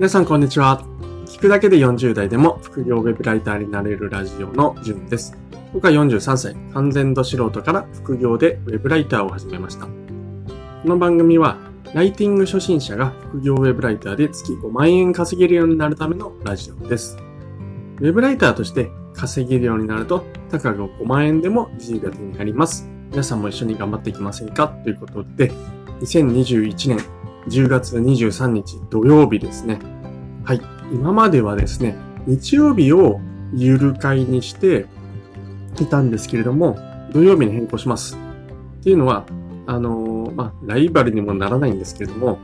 皆さんこんにちは。聞くだけで40代でも副業ウェブライターになれるラジオのじゅんです。僕は43歳、完全度素人から副業でウェブライターを始めました。この番組は、ライティング初心者が副業ウェブライターで月5万円稼げるようになるためのラジオです。ウェブライターとして稼げるようになると、たかが5万円でも自由が手に入ります。皆さんも一緒に頑張っていきませんか？ということで、2021年10月23日土曜日ですね。はい。今まではですね、日曜日をゆる会にしていたんですけれども、土曜日に変更します。っていうのは、あのー、まあ、ライバルにもならないんですけれども、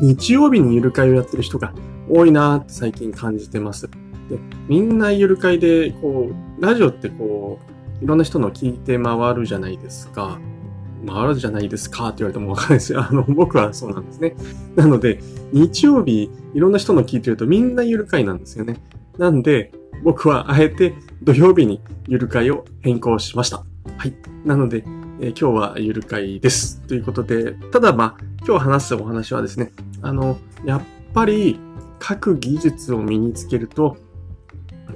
日曜日にゆる会をやってる人が多いなって最近感じてます。で、みんなゆる会で、こう、ラジオってこう、いろんな人の聞いて回るじゃないですか。回るじゃないですかって言われてもわかんないですよ。あの、僕はそうなんですね。なので、日曜日、いろんな人の聞いてるとみんなゆる会なんですよね。なんで、僕はあえて土曜日にゆる会を変更しました。はい。なので、えー、今日はゆる会です。ということで、ただまあ、今日話すお話はですね、あの、やっぱり、各技術を身につけると、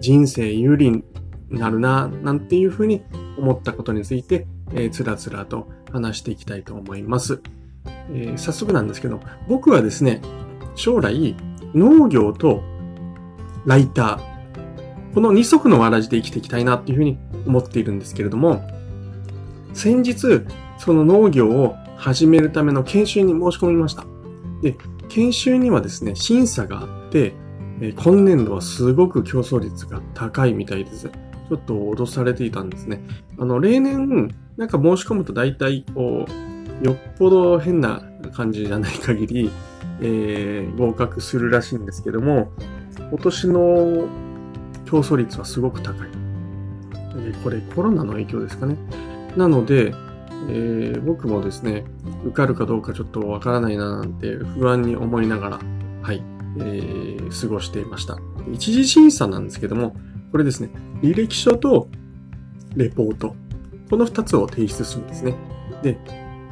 人生有利になるな、なんていうふうに思ったことについて、えー、つらつらと話していきたいと思います。えー、早速なんですけど、僕はですね、将来、農業とライター、この二足のわらじで生きていきたいなっていうふうに思っているんですけれども、先日、その農業を始めるための研修に申し込みました。で、研修にはですね、審査があって、今年度はすごく競争率が高いみたいです。ちょっと脅されていたんですね。あの、例年、なんか申し込むと大体、こう、よっぽど変な感じじゃない限り、えー、合格するらしいんですけども、今年の競争率はすごく高い。え、これコロナの影響ですかね。なので、えー、僕もですね、受かるかどうかちょっとわからないななんて不安に思いながら、はい、えー、過ごしていました。一次審査なんですけども、これですね、履歴書とレポート。この2つを提出するんですね。で、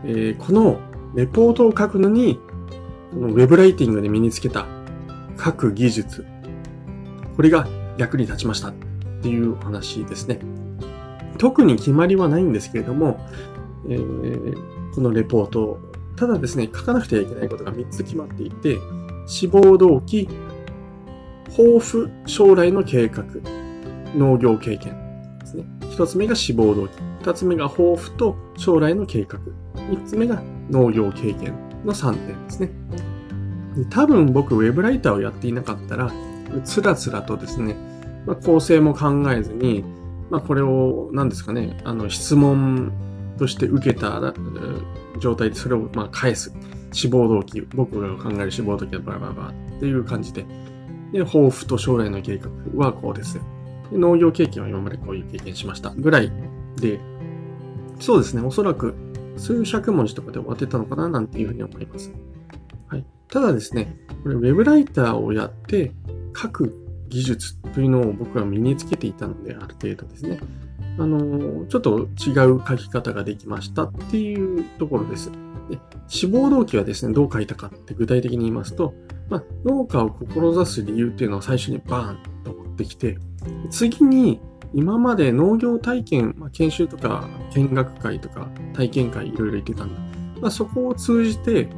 えー、このレポートを書くのに、このウェブライティングで身につけた書く技術。これが役に立ちましたっていう話ですね。特に決まりはないんですけれども、えー、このレポート、ただですね、書かなくてはいけないことが3つ決まっていて、志望動機、抱負、将来の計画、農業経験ですね。一つ目が志望動機。二つ目が抱負と将来の計画。三つ目が農業経験の3点ですね。多分僕ウェブライターをやっていなかったら、つらつらとですね、まあ、構成も考えずに、まあ、これを何ですかね、あの質問として受けた状態でそれをまあ返す。志望動機、僕が考える志望動機はバラバラバラっていう感じで。で、抱負と将来の計画はこうです。農業経験は今までこういう経験しましたぐらいで、そうですね、おそらく数百文字とかで終わってたのかななんていうふうに思います。はい。ただですね、これウェブライターをやって書く技術というのを僕は身につけていたので、ある程度ですね。あの、ちょっと違う書き方ができましたっていうところです。で志望動機はですね、どう書いたかって具体的に言いますと、まあ、農家を志す理由っていうのを最初にバーンと持ってきて、次に、今まで農業体験、研修とか見学会とか体験会いろいろ行ってたんで、まあ、そこを通じて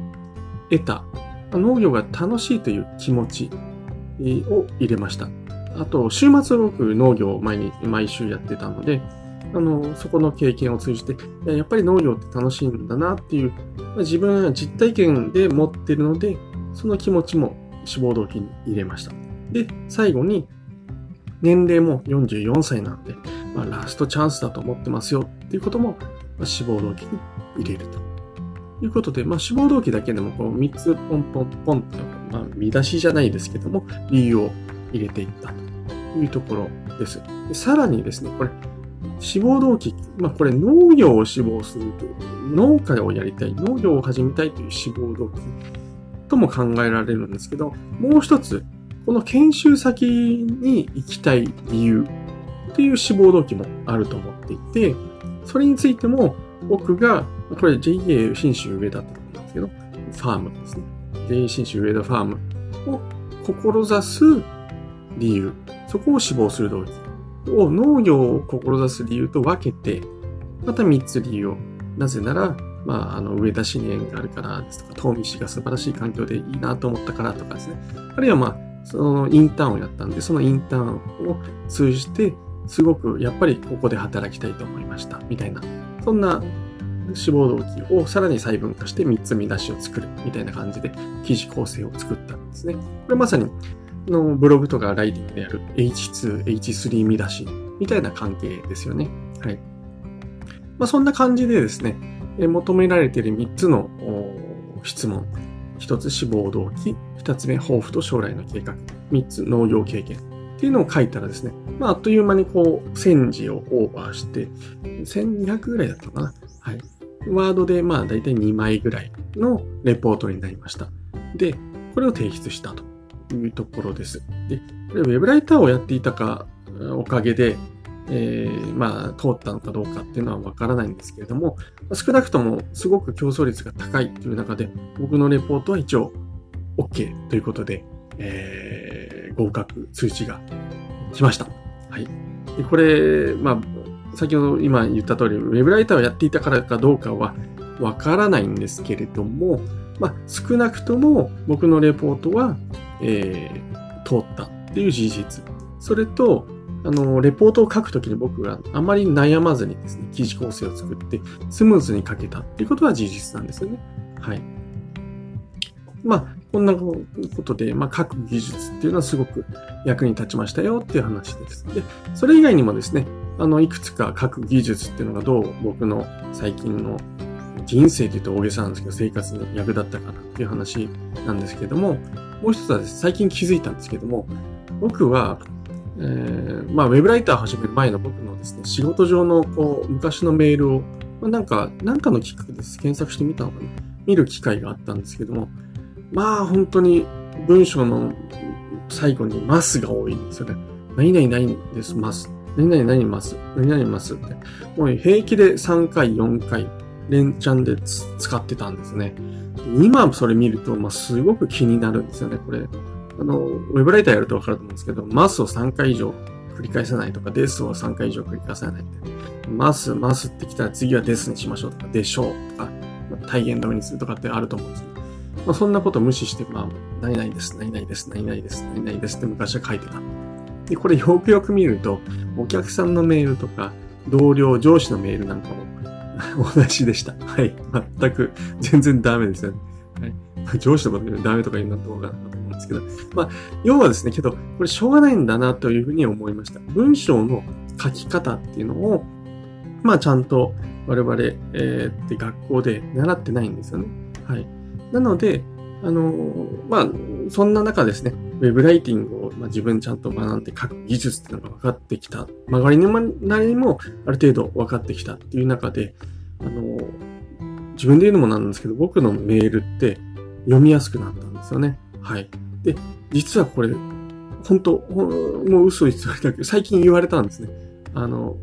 得た、農業が楽しいという気持ちを入れました。あと、週末僕農業を毎日、毎週やってたので、あの、そこの経験を通じて、やっぱり農業って楽しいんだなっていう、まあ、自分は実体験で持ってるので、その気持ちも志望動機に入れました。で、最後に、年齢も44歳なので、まあ、ラストチャンスだと思ってますよっていうことも、まあ、志望動機に入れると。いうことで、まあ、志望動機だけでもこう3つポンポンポンと、まあ、見出しじゃないですけども、理由を入れていったというところです。でさらにですね、これ、志望動機、まあ、これ農業を志望するという、農家をやりたい、農業を始めたいという志望動機とも考えられるんですけど、もう一つ、この研修先に行きたい理由っていう志望動機もあると思っていて、それについても僕が、これ JA 新州上田ってことなんですけど、ファームですね。JA 新州上田ファームを志す理由、そこを志望する動機を農業を志す理由と分けて、また3つ理由を。なぜなら、まあ、あの、上田市に縁があるからですとか、東美市が素晴らしい環境でいいなと思ったからとかですね。あるいはまあ、そのインターンをやったんで、そのインターンを通じて、すごくやっぱりここで働きたいと思いました。みたいな。そんな志望動機をさらに細分化して3つ見出しを作るみたいな感じで記事構成を作ったんですね。これまさにのブログとかライティングである H2、H3 見出しみたいな関係ですよね。はい。まあ、そんな感じでですね、求められている3つの質問。1つ志望動機、2つ目抱負と将来の計画、3つ農業経験っていうのを書いたらですね、まあ、あっという間にこう、1000字をオーバーして、1200ぐらいだったかな。はい。ワードでまあ大体2枚ぐらいのレポートになりました。で、これを提出したというところです。で、これウェブライターをやっていたか、おかげで、えー、まあ、通ったのかどうかっていうのはわからないんですけれども、少なくともすごく競争率が高いという中で、僕のレポートは一応 OK ということで、えー、合格通知が来ました。はい。で、これ、まあ、先ほど今言った通り、ウェブライターをやっていたからかどうかはわからないんですけれども、まあ、少なくとも僕のレポートは、えー、通ったっていう事実。それと、あの、レポートを書くときに僕があまり悩まずにですね、記事構成を作ってスムーズに書けたっていうことは事実なんですよね。はい。まあ、こんなことで、まあ、書く技術っていうのはすごく役に立ちましたよっていう話です。で、それ以外にもですね、あの、いくつか書く技術っていうのがどう僕の最近の人生って言うと大げさなんですけど、生活に役立ったかなっていう話なんですけども、もう一つはですね、最近気づいたんですけども、僕は、えー、まあ、ウェブライター始める前の僕のですね、仕事上のこう、昔のメールを、まあ、なんか、なんかのきっかけです。検索してみたのかな見る機会があったんですけども、まあ、本当に文章の最後にマスが多いんですよね。何々ないんです、マス。何々何ます。何々ますって。もう平気で3回、4回、連チャンで使ってたんですね。今それ見ると、まあ、すごく気になるんですよね、これ。あの、ウェブライターやるとわかると思うんですけど、マスを3回以上繰り返さないとか、デスを3回以上繰り返さないって。マス、マスってきたら次はデスにしましょうとか、でしょうとか、体現止めにするとかってあると思うんですけど、まあ、そんなこと無視して、まあ、何々です、何々です、何々です、何々ですって昔は書いてた。で、これよくよく見ると、お客さんのメールとか、同僚、上司のメールなんかも同じでした。はい。全く、全然ダメですよね。はい。上司とかでダメとか言うなと思うんですけど。まあ、要はですね、けど、これしょうがないんだなというふうに思いました。文章の書き方っていうのを、まあ、ちゃんと我々、えー、って学校で習ってないんですよね。はい。なので、あのー、まあ、そんな中ですね、ウェブライティングを、まあ、自分ちゃんと学んで書く技術っていうのが分かってきた。曲がりなりにもある程度分かってきたっていう中で、あのー、自分で言うのもなんですけど、僕のメールって読みやすくなったんですよね。はい。で、実はこれ、本当もう嘘偽りだけど、最近言われたんですね。あの、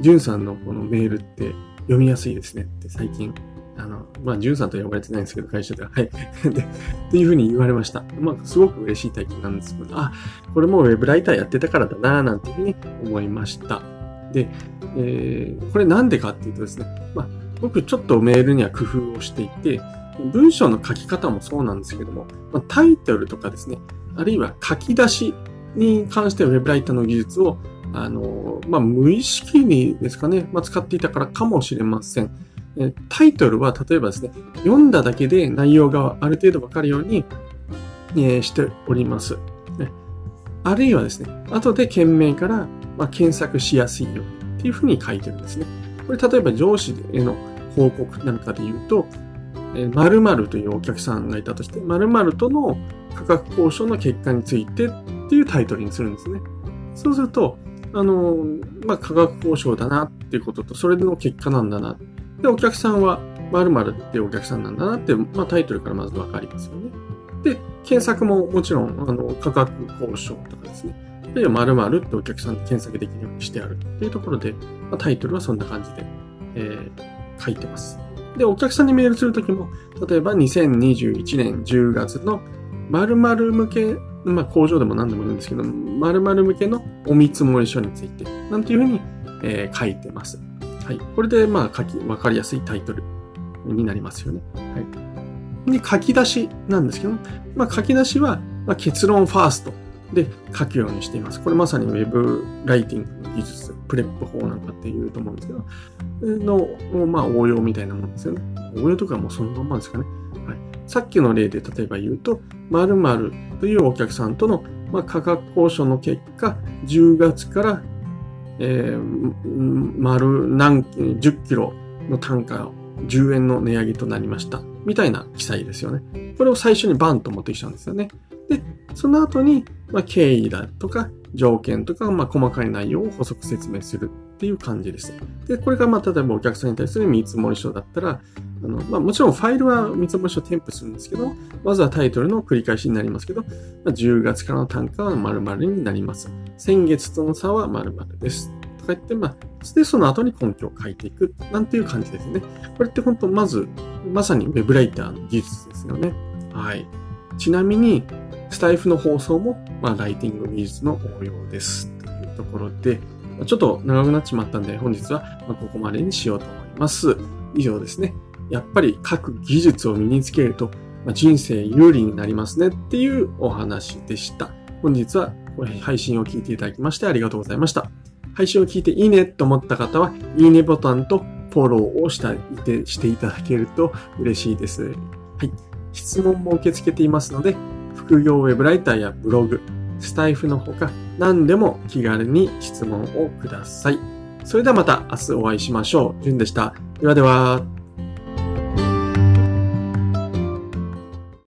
ジュンさんのこのメールって読みやすいですねって最近あの、まあ、ジュンさんと呼ばれてないんですけど、会社では。はい。で、っていうふうに言われました。まあ、すごく嬉しい体験なんですけど、あ、これもウェブライターやってたからだな、なんていうふうに思いました。で、えー、これなんでかっていうとですね、まあ、僕ちょっとメールには工夫をしていて、文章の書き方もそうなんですけども、タイトルとかですね、あるいは書き出しに関してはウェブライターの技術を、あの、まあ、無意識にですかね、まあ、使っていたからかもしれません。タイトルは例えばですね、読んだだけで内容がある程度わかるように、えしております。あるいはですね、後で件名から、ま検索しやすいようにっていうふうに書いてるんですね。これ例えば上司への報告なんかで言うと、〇〇というお客さんがいたとして、〇〇との価格交渉の結果についてっていうタイトルにするんですね。そうすると、あの、まあ、価格交渉だなっていうことと、それの結果なんだなで、お客さんは〇〇っていうお客さんなんだなって、まあ、タイトルからまずわかりますよね。で、検索ももちろん、あの、価格交渉とかですね。で、〇〇ってお客さんで検索できるようにしてあるっていうところで、まあ、タイトルはそんな感じで、えー、書いてます。で、お客さんにメールするときも、例えば2021年10月の、〇〇向け、まあ工場でも何でもいいんですけど、〇〇向けのお見積もり書について、なんていうふうに、えー、書いてます。はい。これで、まあ書き、わかりやすいタイトルになりますよね。はい。で、書き出しなんですけど、まあ書き出しは、まあ、結論ファーストで書くようにしています。これまさに Web ライティングの技術、プレップ法なんかって言うと思うんですけど、の、まあ応用みたいなもんですよね。応用とかもそのままですかね。はい。さっきの例で例えば言うと、〇〇というお客さんとの、まあ、価格交渉の結果、10月から、えー、丸何、10キロの単価を10円の値上げとなりました。みたいな記載ですよね。これを最初にバンと持ってきちゃうんですよね。で、その後に、まあ、経緯だとか、条件とか、まあ、細かい内容を補足説明するっていう感じです。で、これが、まあ、例えばお客さんに対する見積書だったら、あの、まあ、もちろんファイルは見積書添付するんですけど、まずはタイトルの繰り返しになりますけど、まあ、10月からの単価は〇〇になります。先月との差は〇〇です。とか言って、まあ、で、その後に根拠を書いていく、なんていう感じですね。これって本当、まず、まさに Web ライターの技術ですよね。はい。ちなみに、スタイフの放送も、まあ、ライティング技術の応用です。というところで、ちょっと長くなっちまったんで、本日はここまでにしようと思います。以上ですね。やっぱり各技術を身につけると、人生有利になりますねっていうお話でした。本日は配信を聞いていただきましてありがとうございました。配信を聞いていいねと思った方は、いいねボタンとフォローをしたしていただけると嬉しいです。はい。質問も受け付けていますので、副業ウェブライターやブログ、スタイフのほか何でも気軽に質問をください。それではまた明日お会いしましょう。じゅんでした。ではでは。